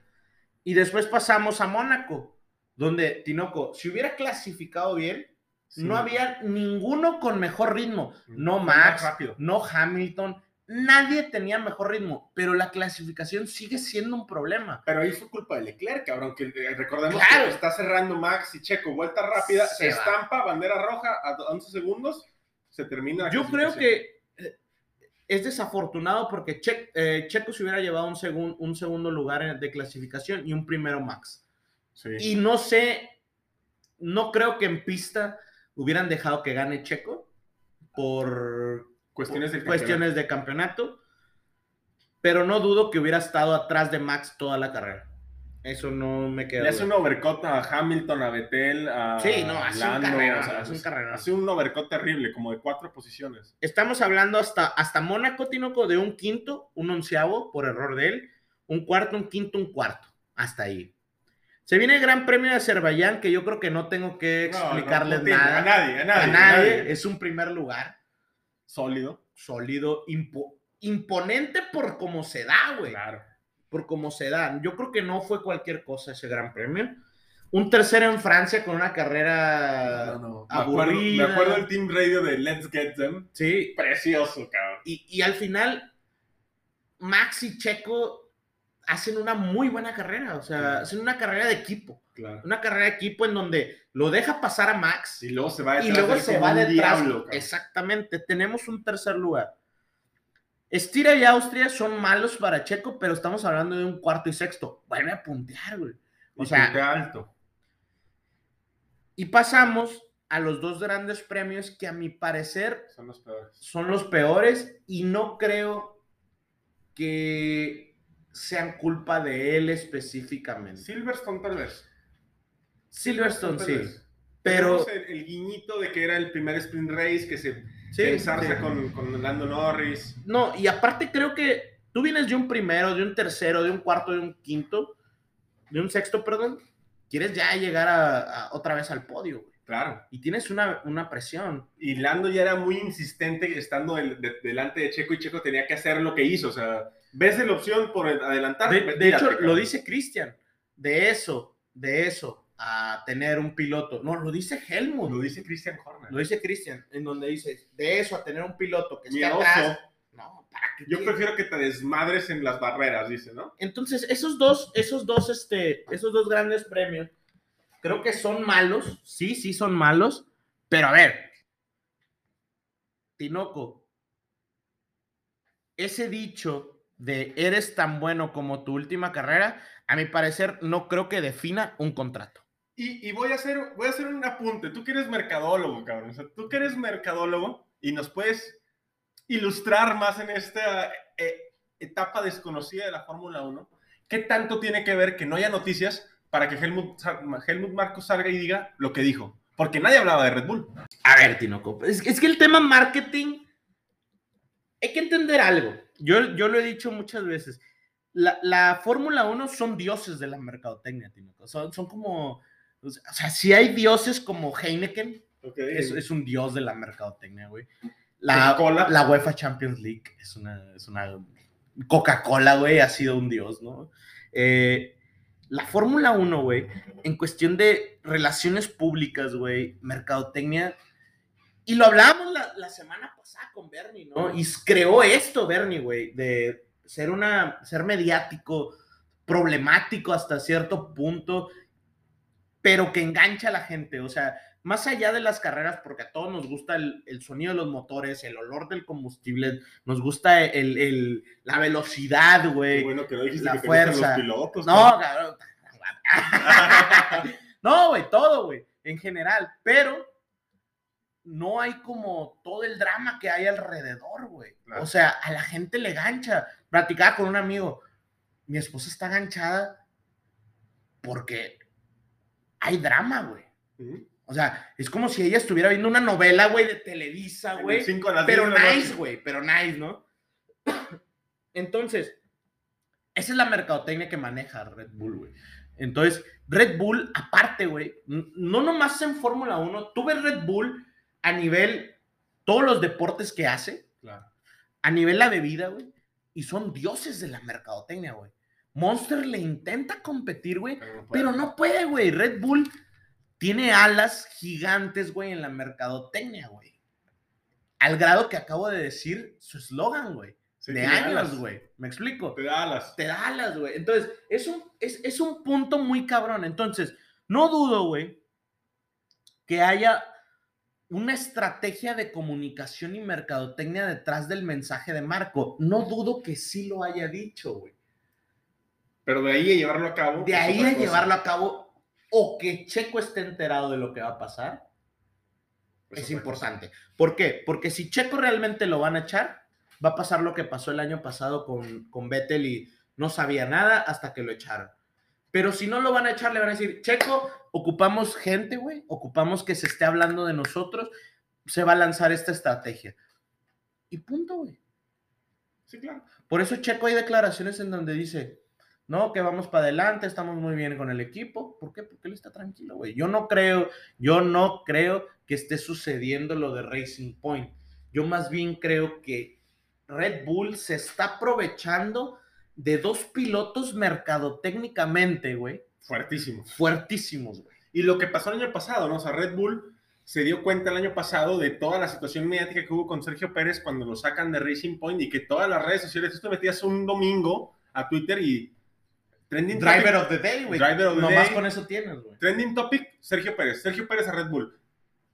Y después pasamos a Mónaco, donde Tinoco, si hubiera clasificado bien, Sí. no había ninguno con mejor ritmo. No Fue más Max, no Hamilton, nadie tenía mejor ritmo, pero la clasificación sigue siendo un problema. Pero ahí fue culpa de Leclerc, cabrón, que eh, recordemos Claro. que está cerrando Max y Checo, vuelta rápida, Se estampa, bandera roja a 11 segundos, se termina. la Yo creo que es desafortunado porque Che- eh, Checo se hubiera llevado un, segun- un segundo lugar de clasificación y un primero Max. Sí. Y no sé, no creo que en pista hubieran dejado que gane Checo por cuestiones de campeonato, pero no dudo que hubiera estado atrás de Max toda la carrera. Eso no me queda. Le hace un overcut a Hamilton, a Vettel, a Sí, no, hace un carrerón, o sea, hace un carrerón. hace un overcut terrible, como de cuatro posiciones. Estamos hablando hasta, hasta Mónaco, Tinoco, de un quinto, un onceavo por error de él, un cuarto, un quinto, un cuarto. Hasta ahí. Se viene el Gran Premio de Azerbaiyán, que yo creo que no tengo que No, no, explicarles no nada. A nadie, a nadie. a a nadie. nadie. Es un primer lugar. Sólido. sólido, impo- imponente por cómo se da, güey. Claro. Por cómo se da. Yo creo que no fue cualquier cosa ese gran premio. Un tercero en Francia con una carrera No, no. Me acuerdo, me aburrida. acuerdo el team radio de Let's Get Them. Sí. Precioso, cabrón. Y, y al final, Max y Checo hacen una muy buena carrera. O sea, hacen una carrera de equipo. Claro. Una carrera de equipo en donde lo deja pasar a Max Y luego se va detrás y luego se va detrás. diablo. Exactamente, tenemos un tercer lugar. Estira y Austria son malos para Checo, pero estamos hablando de un cuarto y sexto. Vuelve a puntear, güey. O Y sea, puntea alto. y pasamos a los dos grandes premios que a mi parecer Son los peores. son los peores y no creo que sean culpa de él específicamente. Silverstone tal vez. Silverstone sí, vez. pero el, el guiñito de que era el primer sprint race que se sí, con, con Lando Norris. No, y aparte creo que tú vienes de un primero, de un tercero, de un cuarto, de un quinto, de un sexto, perdón. Quieres ya llegar a, a- otra vez al podio, güey. Claro. Y tienes una, una presión. Y Lando ya era muy insistente estando del- de- delante de Checo y Checo tenía que hacer lo que hizo. O sea, ves la opción por adelantar. De, de hecho, lo dice Cristian. De eso, de eso, a tener un piloto. No, lo dice Helmut. Lo dice Christian Horner. Lo dice Cristian, en donde dice, de eso a tener un piloto que esté atrás. No, ¿para qué Yo quieres? prefiero que te desmadres en las barreras, dice, ¿no? Entonces, esos dos, esos dos, este, esos dos grandes premios, creo que son malos, sí, sí son malos, pero a ver, Tinoco, ese dicho de eres tan bueno como tu última carrera, a mi parecer no creo que defina un contrato. Y, y voy, a hacer, voy a hacer un apunte. Tú que eres mercadólogo, cabrón. O sea, tú que eres mercadólogo y nos puedes ilustrar más en esta eh, etapa desconocida de la Fórmula 1. ¿Qué tanto tiene que ver que no haya noticias para que Helmut, Helmut Marco salga y diga lo que dijo? Porque nadie hablaba de Red Bull. A ver, Tinoco, es, es que el tema marketing, hay que entender algo. Yo, yo lo he dicho muchas veces. La, la Fórmula 1 son dioses de la mercadotecnia, Tinoco. Son, son como, o sea, si hay dioses como Heineken, es, es un dios de la mercadotecnia, güey. La, Coca-Cola. la UEFA Champions League es una, es una Coca-Cola, güey, ha sido un dios, ¿no? Eh, la Fórmula 1, güey, en cuestión de relaciones públicas, güey, mercadotecnia, y lo hablábamos la, la semana pasada con Bernie, ¿no? Y creó esto, Bernie, güey, de ser una, ser mediático, problemático hasta cierto punto, pero que engancha a la gente, o sea, más allá de las carreras, porque a todos nos gusta el, el sonido de los motores, el olor del combustible, nos gusta el, el- la velocidad, güey. bueno que no dijiste la que te fuerza. los pilotos. No, cabrón. no, güey, todo, güey, en general, pero no hay como todo el drama que hay alrededor, güey. Claro. O sea, a la gente le gancha. Platicaba con un amigo, mi esposa está ganchada porque hay drama, güey. O sea, es como si ella estuviera viendo una novela, güey, de Televisa, güey. Pero 10 de la nice, güey, pero nice, ¿no? Entonces, esa es la mercadotecnia que maneja Red Bull, güey. Entonces, Red Bull, aparte, güey, no nomás en Fórmula 1, tú ves Red Bull a nivel, todos los deportes que hace, Claro. a nivel la bebida, güey, y son dioses de la mercadotecnia, güey. Monster le intenta competir, güey, Pero no puede. pero no puede, güey. Red Bull tiene alas gigantes, güey, en la mercadotecnia, güey. Al grado que acabo de decir su eslogan, güey. Sí, de años, güey. ¿Me explico? Te da alas. Te da alas, güey. Entonces, es un, es, es un punto muy cabrón. Entonces, no dudo, güey, que haya una estrategia de comunicación y mercadotecnia detrás del mensaje de Marco. No dudo que sí lo haya dicho, güey. Pero de ahí a llevarlo a cabo. De es ahí a cosa. llevarlo a cabo o que Checo esté enterado de lo que va a pasar es otra importante. ¿Por qué? Porque si Checo realmente lo van a echar, va a pasar lo que pasó el año pasado con, con Vettel y no sabía nada hasta que lo echaron. Pero si no lo van a echar, le van a decir, Checo, ocupamos gente, güey, ocupamos que se esté hablando de nosotros, se va a lanzar esta estrategia. Y punto, güey. Sí, claro. Por eso Checo hay declaraciones en donde dice, no, que vamos para adelante, estamos muy bien con el equipo. ¿Por qué? Porque él está tranquilo, güey. Yo no creo, yo no creo que esté sucediendo lo de Racing Point. Yo más bien creo que Red Bull se está aprovechando de dos pilotos mercadotécnicamente, güey, Fuertísimo. fuertísimos, güey. Y lo que pasó el año pasado, ¿no? O sea, Red Bull se dio cuenta el año pasado de toda la situación mediática que hubo con Sergio Pérez cuando lo sacan de Racing Point y que todas las redes sociales, tú te metías un domingo a Twitter y trending Driver topic, of the day, güey. Driver of the Nomás day. con eso tienes, güey. trending topic, Sergio Pérez, Sergio Pérez a Red Bull.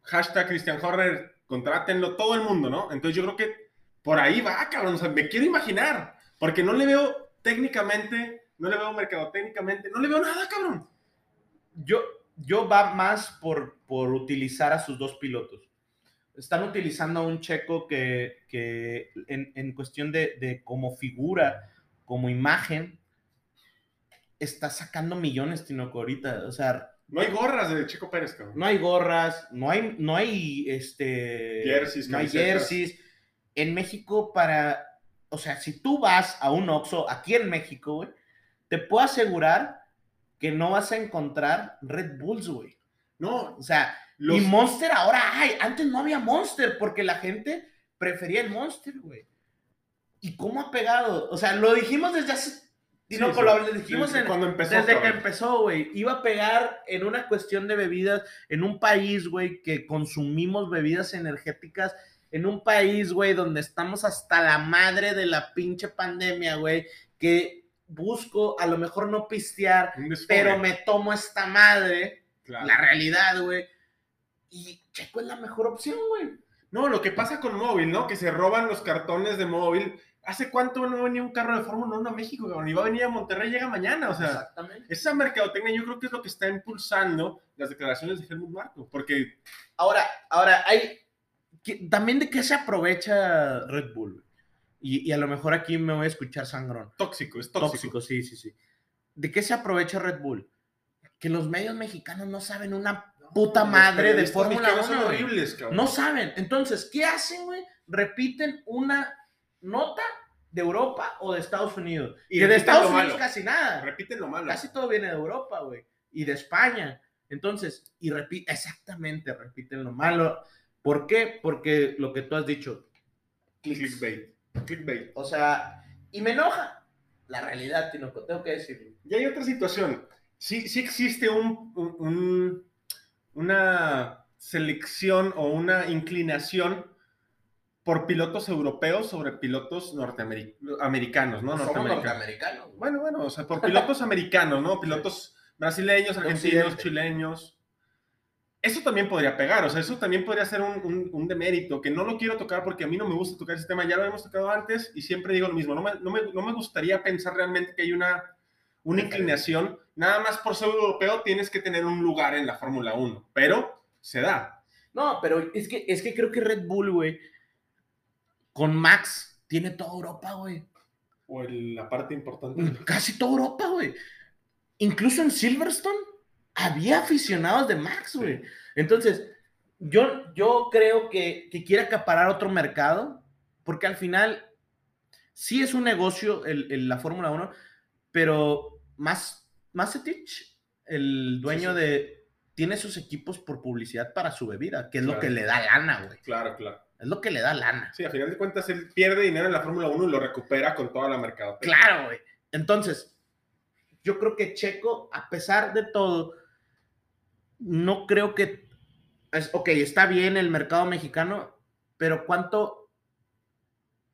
Hashtag Christian Horner, contrátenlo, todo el mundo, ¿no? Entonces yo creo que por ahí va, cabrón, o sea, me quiero imaginar, porque no le veo técnicamente, no le veo mercadotécnicamente, no le veo nada, cabrón. yo, yo va más por, por utilizar a sus dos pilotos. Están utilizando a un checo que, que en, en cuestión de, de como figura, como imagen, está sacando millones, Tinoco, ahorita. O sea, No hay gorras de Checo Pérez, cabrón. no hay gorras, no hay, no hay este, Jerseys, no hay jerseys. En México, para, o sea, si tú vas a un Oxxo aquí en México, güey, te puedo asegurar que no vas a encontrar Red Bulls, güey. No, O sea, los, y Monster ahora hay. Antes no había Monster porque la gente prefería el Monster, güey. ¿Y cómo ha pegado? O sea, lo dijimos desde hace. Sí, no, sí. lo dijimos Desde en- cuando empezó, desde que empezó, güey. Iba a pegar en una cuestión de bebidas, en un país, güey, que consumimos bebidas energéticas, en un país, güey, donde estamos hasta la madre de la pinche pandemia, güey, que busco a lo mejor no pistear, pero me tomo esta madre, claro. la realidad, güey. Y Checo es la mejor opción, güey. No, lo que pasa con móvil, ¿no? Que se roban los cartones de móvil. ¿Hace cuánto no venía un carro de Fórmula 1 a México, cabrón? Y va a venir a Monterrey, llega mañana, o sea. Exactamente. Esa mercadotecnia yo creo que es lo que está impulsando las declaraciones de Helmut Marco, porque Ahora, ahora, hay. también de qué se aprovecha Red Bull. Y, y a lo mejor aquí me voy a escuchar sangrón. tóxico, es tóxico. Tóxico, sí, sí, sí. ¿De qué se aprovecha Red Bull? Que los medios mexicanos no saben una puta madre de Fórmula mexicanos 1. son horribles, cabrón. No saben. Entonces, ¿qué hacen, güey? Repiten una nota de Europa o de Estados Unidos. Y que de Estados Unidos malo. casi nada. Repiten lo malo. Casi todo viene de Europa, güey. Y de España. Entonces, y repite, exactamente, repiten lo malo. ¿Por qué? Porque lo que tú has dicho. Clickbait. Clickbait. O sea, Y me enoja. La realidad, Tinoco, tengo que decirlo. Y hay otra situación. Sí, sí existe un, un- un- una selección o una inclinación por pilotos europeos sobre pilotos norteamericanos, ¿no? Somos Norteamericanos. Bueno, bueno, o sea, por pilotos americanos, ¿no? Pilotos brasileños, argentinos, chileños. Eso también podría pegar, o sea, eso también podría ser un, un- un demérito, que no lo quiero tocar porque a mí no me gusta tocar ese tema, ya lo hemos tocado antes y siempre digo lo mismo, no me, no me- no me gustaría pensar realmente que hay una, una inclinación, nada más por ser europeo tienes que tener un lugar en la Fórmula 1, pero se da. No, pero es que, es que creo que Red Bull, güey, con Max, tiene toda Europa, güey. O el- la parte importante. Casi toda Europa, güey. Incluso en Silverstone había aficionados de Max, güey. Entonces, yo, yo creo que, que quiere acaparar otro mercado, porque al final sí es un negocio el, el- la Fórmula 1, pero más el dueño Sí, sí. de, tiene sus equipos por publicidad para su bebida, que es lo que le da lana, güey. Claro, claro. Es lo que le da lana. Sí, a final de cuentas él pierde dinero en la Fórmula 1 y lo recupera con toda la mercadotecnia. Claro, güey. Entonces, yo creo que Checo, a pesar de todo, no creo que. Es, ok, está bien el mercado mexicano, pero ¿cuánto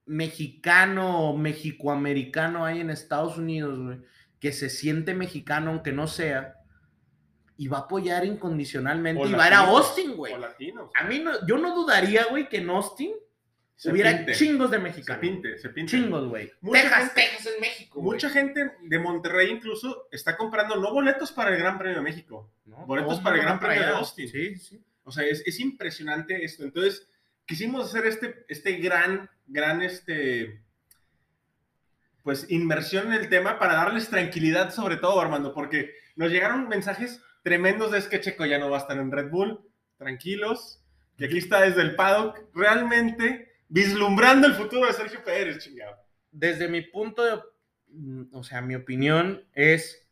mexicano o mexicoamericano hay en Estados Unidos, güey? Que se siente mexicano, aunque no sea, y va a apoyar incondicionalmente O y va a ir a Austin, güey. A mí no, yo no dudaría, güey, que en Austin Se hubiera pinte, chingos de Se mexicanos. pinte, se pinte. Chingos, güey. Mucha Texas, gente- Texas es México. Mucha gente de Monterrey incluso está comprando no boletos para el Gran Premio de México. ¿no? Boletos para el Gran Premio de. Austin. Sí, sí. O sea, es, es impresionante esto. Entonces, quisimos hacer este, este gran, gran, este, pues, inmersión en el tema para darles tranquilidad sobre todo, Armando, porque nos llegaron mensajes tremendos de es que Checo ya no va a estar en Red Bull. Tranquilos, que aquí está desde el paddock, realmente vislumbrando el futuro de Sergio Pérez, chingado. Desde mi punto de, mm, o sea, mi opinión es,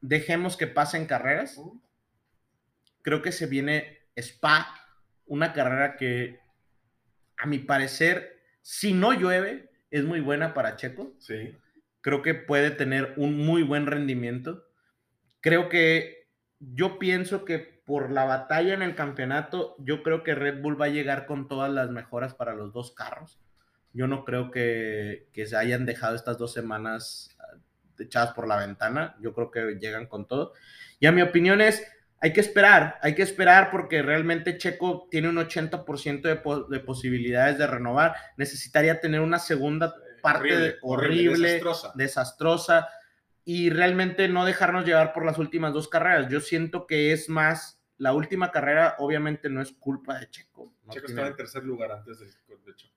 dejemos que pasen carreras. Creo que se viene Spa, una carrera que, a mi parecer, si no llueve, es muy buena para Checo. Sí. creo que puede tener un muy buen rendimiento. Creo que yo pienso que por la batalla en el campeonato, yo creo que Red Bull va a llegar con todas las mejoras para los dos carros. Yo no creo que, que se hayan dejado estas dos semanas ah, echadas por la ventana. Yo creo que llegan con todo. Y a mi opinión es, hay que esperar, hay que esperar porque realmente Checo tiene un 80% de, po- de posibilidades de renovar. Necesitaría tener una segunda parte de- horrible, desastrosa. desastrosa y realmente no dejarnos llevar por las últimas dos carreras. Yo siento que es más, la última carrera obviamente no es culpa de Checo. no Checo tiene- estaba en tercer lugar antes del, choque.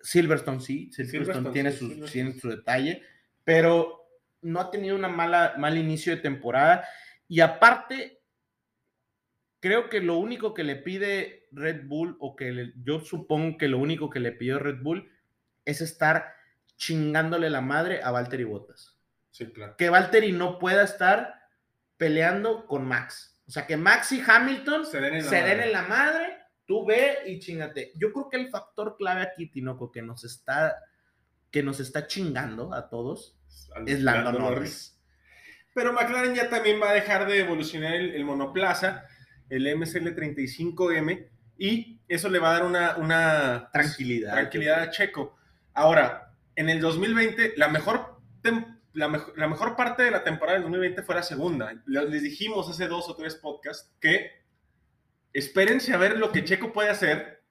Silverstone sí, Silverstone, Silverstone, tiene, sí, su, Silverstone. tiene su detalle, pero no ha tenido una mala, mal inicio de temporada. Y aparte, creo que lo único que le pide Red Bull, o que le- yo supongo que lo único que le pidió Red Bull, es estar chingándole la madre a Valtteri Bottas. Sí, claro. Que Valtteri no pueda estar peleando con Max. O sea, que Max y Hamilton Se den en la madre. en la madre, tú ve y chingate. Yo creo que el factor clave aquí, Tinoco, que nos está, que nos está chingando a todos, es Lando Norris. Pero McLaren ya también va a dejar de evolucionar el, el monoplaza, el MSL35M, y eso le va a dar una, una Tranquilidad. tranquilidad a Checo. Ahora, en el 2020, la mejor, tem- la, la mejor parte de la temporada del 2020 fue la segunda. Le- Les dijimos hace dos o tres podcasts que espérense a ver lo que Checo puede hacer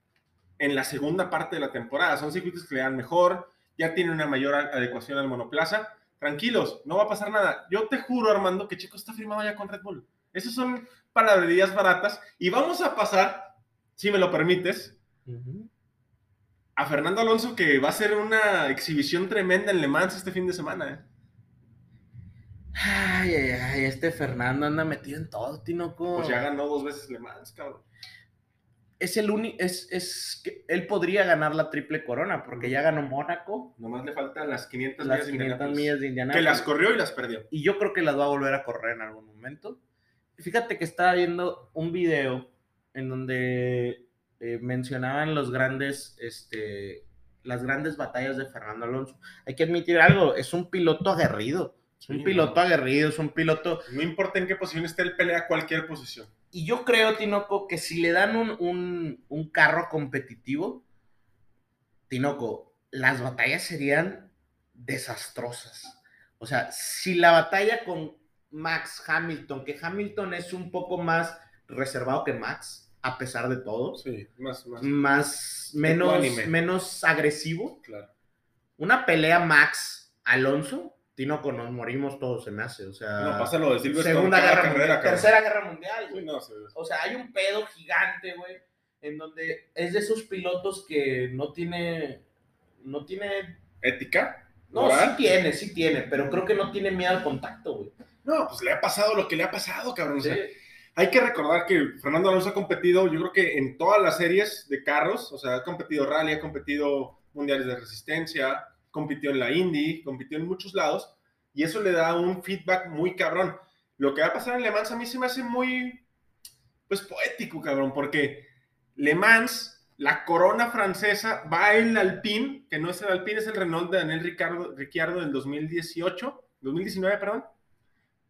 en la segunda parte de la temporada. Son circuitos que le dan mejor, ya tiene una mayor adecuación al monoplaza. Tranquilos, no va a pasar nada. Yo te juro, Armando, que Checo está firmado ya con Red Bull. Esas son palabrerías baratas. Y vamos a pasar, si me lo permites, a Fernando Alonso que va a ser una exhibición tremenda en Le Mans este fin de semana. ¿eh? Ay, ay, ay, este Fernando anda metido en todo, Tinoco. Pues ya ganó dos veces Le Mans, cabrón. es el único, es, es que él podría ganar la triple corona, porque ya ganó Mónaco, Nomás le faltan las 500 las millas de 500 Indianápolis, millas de Que las corrió y las perdió. y yo creo que las va a volver a correr en algún momento. Fíjate que estaba viendo un video en donde eh, mencionaban los grandes este, las grandes batallas de Fernando Alonso. Hay que admitir algo, es un piloto aguerrido. Es un Sí, piloto no. aguerrido, es un piloto No importa en qué posición esté, él pelea cualquier posición. Y yo creo, Tinoco, que si le dan un, un- un carro competitivo, Tinoco, las batallas serían desastrosas. O sea, si la batalla con Max Hamilton, que Hamilton es un poco más reservado que Max, a pesar de todo, Sí, más, más. más, menos, menos agresivo, Claro. una pelea Max Alonso, Tinoco, nos morimos todos, se me hace. O sea, No, pasa lo de Silverstone Segunda guerra carrera, mundial, cabrón. tercera guerra mundial, güey. No, O sea, hay un pedo gigante, güey, en donde es de esos pilotos que no tiene, no tiene, ¿Ética? no, sí tiene, sí tiene, pero creo que no tiene miedo al contacto, güey. No, pues le ha pasado lo que le ha pasado, cabrón. O sea. Hay que recordar que Fernando Alonso ha competido, yo creo que en todas las series de carros, o sea, ha competido rally, ha competido mundiales de resistencia, compitió en la Indy, compitió en muchos lados, y eso le da un feedback muy cabrón. Lo que va a pasar en Le Mans a mí se me hace muy, pues, poético, cabrón, porque Le Mans, la corona francesa, va el Alpine, que no es el Alpine, es el Renault de Daniel Ricciardo, Ricciardo del 2018, 2019, perdón,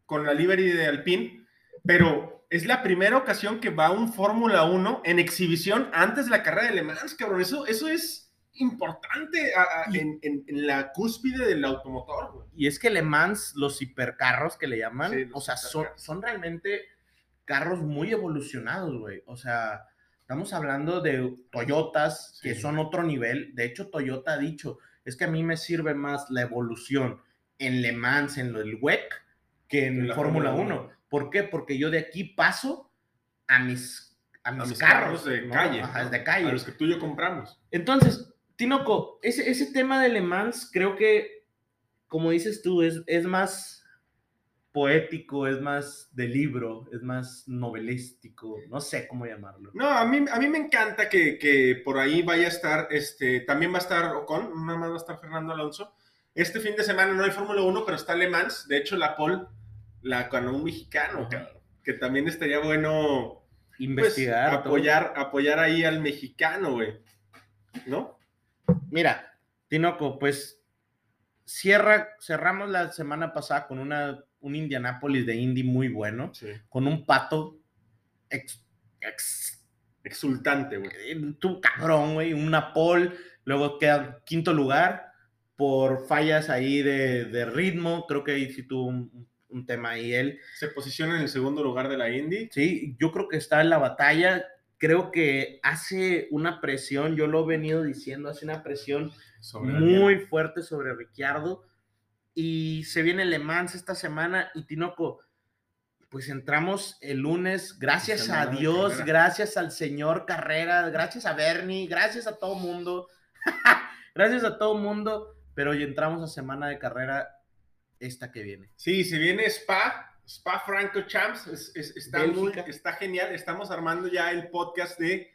con la livery de Alpine, pero es la primera ocasión que va un Fórmula 1 en exhibición antes de la carrera de Le Mans, cabrón. Eso, eso es importante a- a- Y- en, en- en la cúspide del automotor, güey. Y es que Le Mans, los hipercarros que le llaman, Sí, o sea, son, son realmente carros muy evolucionados, güey. O sea, estamos hablando de Toyotas, que Sí. son otro nivel. De hecho, Toyota ha dicho, es que a mí me sirve más la evolución en Le Mans, en el WEC, que en En la Fórmula Fórmula 1. ¿Por qué? Porque yo de aquí paso a mis, a mis, A mis carros, carros de ¿no? calle. Ajá, ¿no? de calle. A los que tú y yo compramos. Entonces, Tinoco, ese, ese tema de Le Mans creo que, como dices tú, es, es más poético, es más de libro, es más novelístico, no sé cómo llamarlo. No, a mí, a mí me encanta que, que por ahí vaya a estar, este, también va a estar Ocon, nada más va a estar Fernando Alonso. Este fin de semana no hay Fórmula 1, pero está Le Mans. De hecho, la pole la ganó un mexicano, cabrón. Que también estaría bueno pues, Investigar. todo. apoyar, apoyar ahí al mexicano, güey. ¿No? Mira, Tinoco, pues cierra, cerramos la semana pasada con una, un Indianápolis de Indy muy bueno, Sí. con un pato ex, ex- Exultante, güey. eh, tú cabrón, güey, una pole, luego queda quinto lugar por fallas ahí de, de ritmo, creo que ahí sí tuvo un, un tema ahí él. Se posiciona en el segundo lugar de la Indy. Sí, yo creo que está en la batalla, creo que hace una presión, yo lo he venido diciendo, hace una presión Sobre muy fuerte sobre Ricciardo y se viene Le Mans esta semana y Tinoco, pues entramos el lunes, gracias a Dios, gracias al señor Carrera, gracias a Bernie, gracias a todo mundo, gracias a todo mundo, pero hoy entramos a semana de carrera esta que viene. Sí, se viene Spa, Spa Franco Champs, es- es- está, muy- está genial. Estamos armando ya el podcast de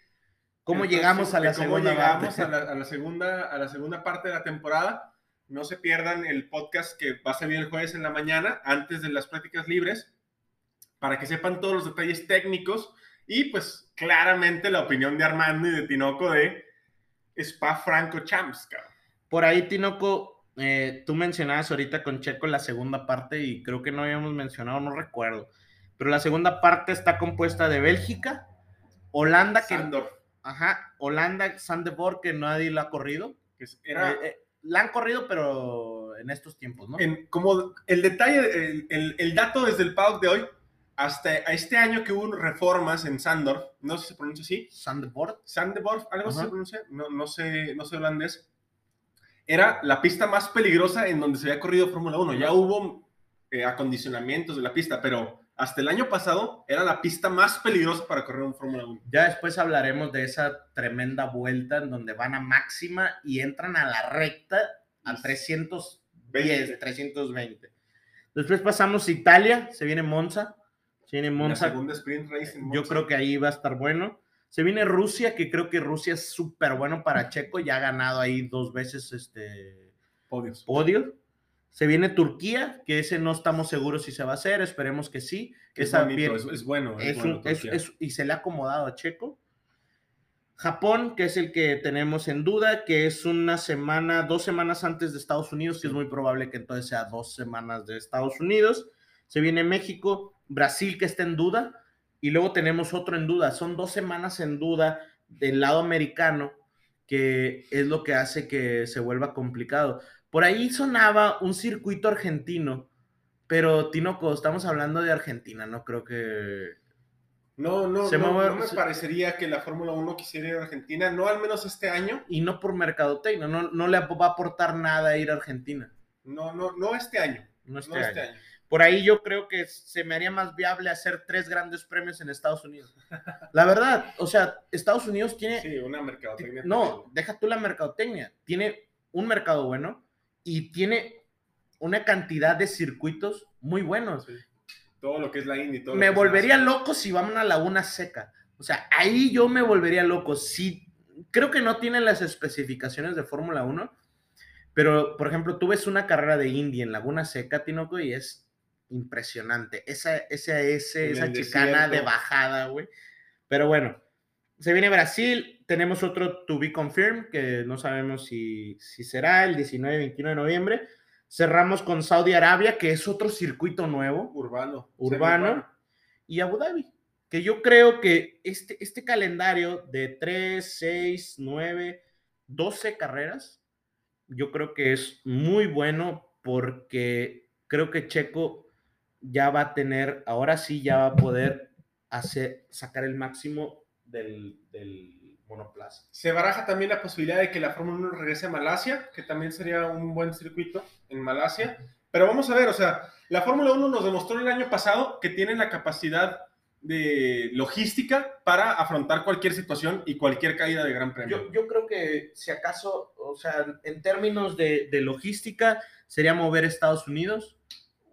¿Cómo llegamos a la cómo segunda llegamos parte? a la, a la segunda a la segunda parte de la temporada. No se pierdan el podcast que va a salir el jueves en la mañana, antes de las prácticas libres, para que sepan todos los detalles técnicos y pues claramente la opinión de Armando y de Tinoco de Spa Franco Champs, cabrón. Por ahí, Tinoco, eh, tú mencionabas ahorita con Checo la segunda parte y creo que no habíamos mencionado, no recuerdo. Pero la segunda parte está compuesta de Bélgica, Holanda, que, Sandor, ajá, Holanda, Sandborg, que nadie la ha corrido. que era Eh, eh, la han corrido, pero en estos tiempos, ¿no? en- como el detalle, el, el- el dato desde el paddock de hoy, hasta a este año que hubo reformas en Sandor, no sé si se pronuncia así, Sandborg. Sandeborg, algo así se pronuncia, no, no sé, no sé holandés, era la pista más peligrosa en donde se había corrido Fórmula 1. Ya hubo eh, acondicionamientos de la pista, pero hasta el año pasado era la pista más peligrosa para correr un Fórmula 1. Ya después hablaremos de esa tremenda vuelta en donde van a máxima y entran a la recta a 310, 320. Después pasamos a Italia, se viene Monza, se viene La Monza segunda sprint race en Yo Monza. creo que ahí va a estar bueno. Se viene Rusia, que creo que Rusia es súper bueno para Checo, ya ha ganado ahí dos veces este Podios. podio. Se viene Turquía, que ese no estamos seguros si se va a hacer, esperemos que sí. Es, bonito, es, es bueno. Es un- y se le ha acomodado a Checo. Japón, que es el que tenemos en duda, que es una semana, dos semanas antes de Estados Unidos, que es muy probable que entonces sea dos semanas de Estados Unidos. Se viene México, Brasil, que está en duda, y luego tenemos otro en duda. Son dos semanas en duda del lado americano, que es lo que hace que se vuelva complicado. Por ahí sonaba un circuito argentino, pero Tinoco, estamos hablando de Argentina, no creo que... No, no, Se no, mueve- no me parecería que la Fórmula 1 quisiera ir a Argentina, no al menos este año. Y no por mercadotecnia, no, no le va a aportar nada ir a Argentina. No, no, no este año. No este no este año. Por ahí yo creo que se me haría más viable hacer tres grandes premios en Estados Unidos. La verdad, o sea, Estados Unidos tiene... Sí, una mercadotecnia. no, deja tú la mercadotecnia. Tiene un mercado bueno y tiene una cantidad de circuitos muy buenos. Sí. Todo lo que es la Indy. todo me volvería loco si van a una laguna seca. O sea, ahí yo me volvería loco. Sí, creo que no tienen las especificaciones de Fórmula 1, pero por ejemplo, tú ves una carrera de Indy en Laguna Seca, Tinoco, y es impresionante. Esa, esa, ese- esa chicana de bajada, güey. Pero bueno, se viene Brasil, tenemos otro to be confirmed, que no sabemos si, si será el 19-21 de noviembre. Cerramos con Saudi Arabia, que es otro circuito nuevo Urbano. urbano y Abu Dhabi. Que yo creo que este, este calendario de 3, 6, 9, 12 carreras, yo creo que es muy bueno porque creo que Checo ya va a tener, ahora sí ya va a poder hacer, sacar el máximo del, del monoplaza. Se baraja también la posibilidad de que la Fórmula 1 regrese a Malasia, que también sería un buen circuito en Malasia. Pero vamos a ver, o sea, la Fórmula 1 nos demostró el año pasado que tiene la capacidad de logística para afrontar cualquier situación y cualquier caída de gran premio. Yo, yo creo que si acaso, o sea, en términos de, de logística, sería mover Estados Unidos,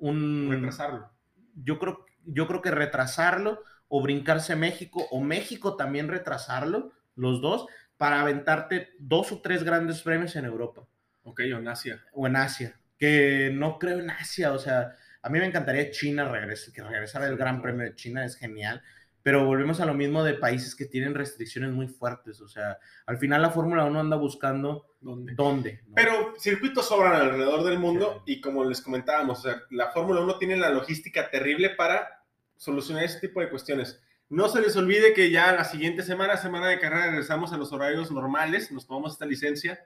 un, retrasarlo. yo creo, yo creo que retrasarlo o brincarse México o México también retrasarlo, los dos, para aventarte dos o tres grandes premios en Europa Ok, o en Asia. o en Asia, que no creo en Asia, o sea, a mí me encantaría China regresar, que regresara el Gran. Premio de China, es genial, pero volvemos a lo mismo de países que tienen restricciones muy fuertes, o sea, al final la Fórmula 1 anda buscando ¿Dónde? dónde. ¿no? Pero circuitos sobran alrededor del mundo y como les comentábamos, o sea, la Fórmula 1 tiene la logística terrible para solucionar ese tipo de cuestiones. No se les olvide que ya la siguiente semana, semana de carrera, regresamos a los horarios normales, nos tomamos esta licencia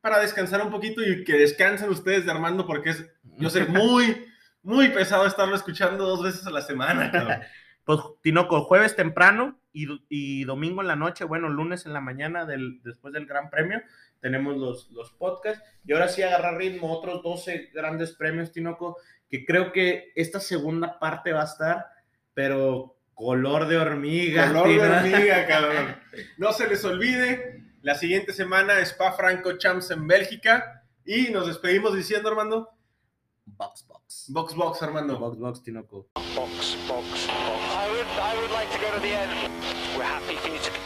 para descansar un poquito y que descansen ustedes de Armando porque es, yo sé, muy, muy pesado estarlo escuchando dos veces a la semana. cabrón. Pues Tinoco, jueves temprano y, do- y domingo en la noche, bueno, lunes en la mañana del, después del Gran Premio, tenemos los, los podcasts. Y ahora sí agarrar ritmo, otros 12 grandes premios, Tinoco, que creo que esta segunda parte va a estar, pero color de hormiga. Color de hormiga, cabrón. No se les olvide, la siguiente semana Spa Franco Champs en Bélgica y nos despedimos diciendo, Armando, Box, box. Box Box, Armando. Box, box, Tinoco. box, box. I would, like to go to the end. We're happy for you to.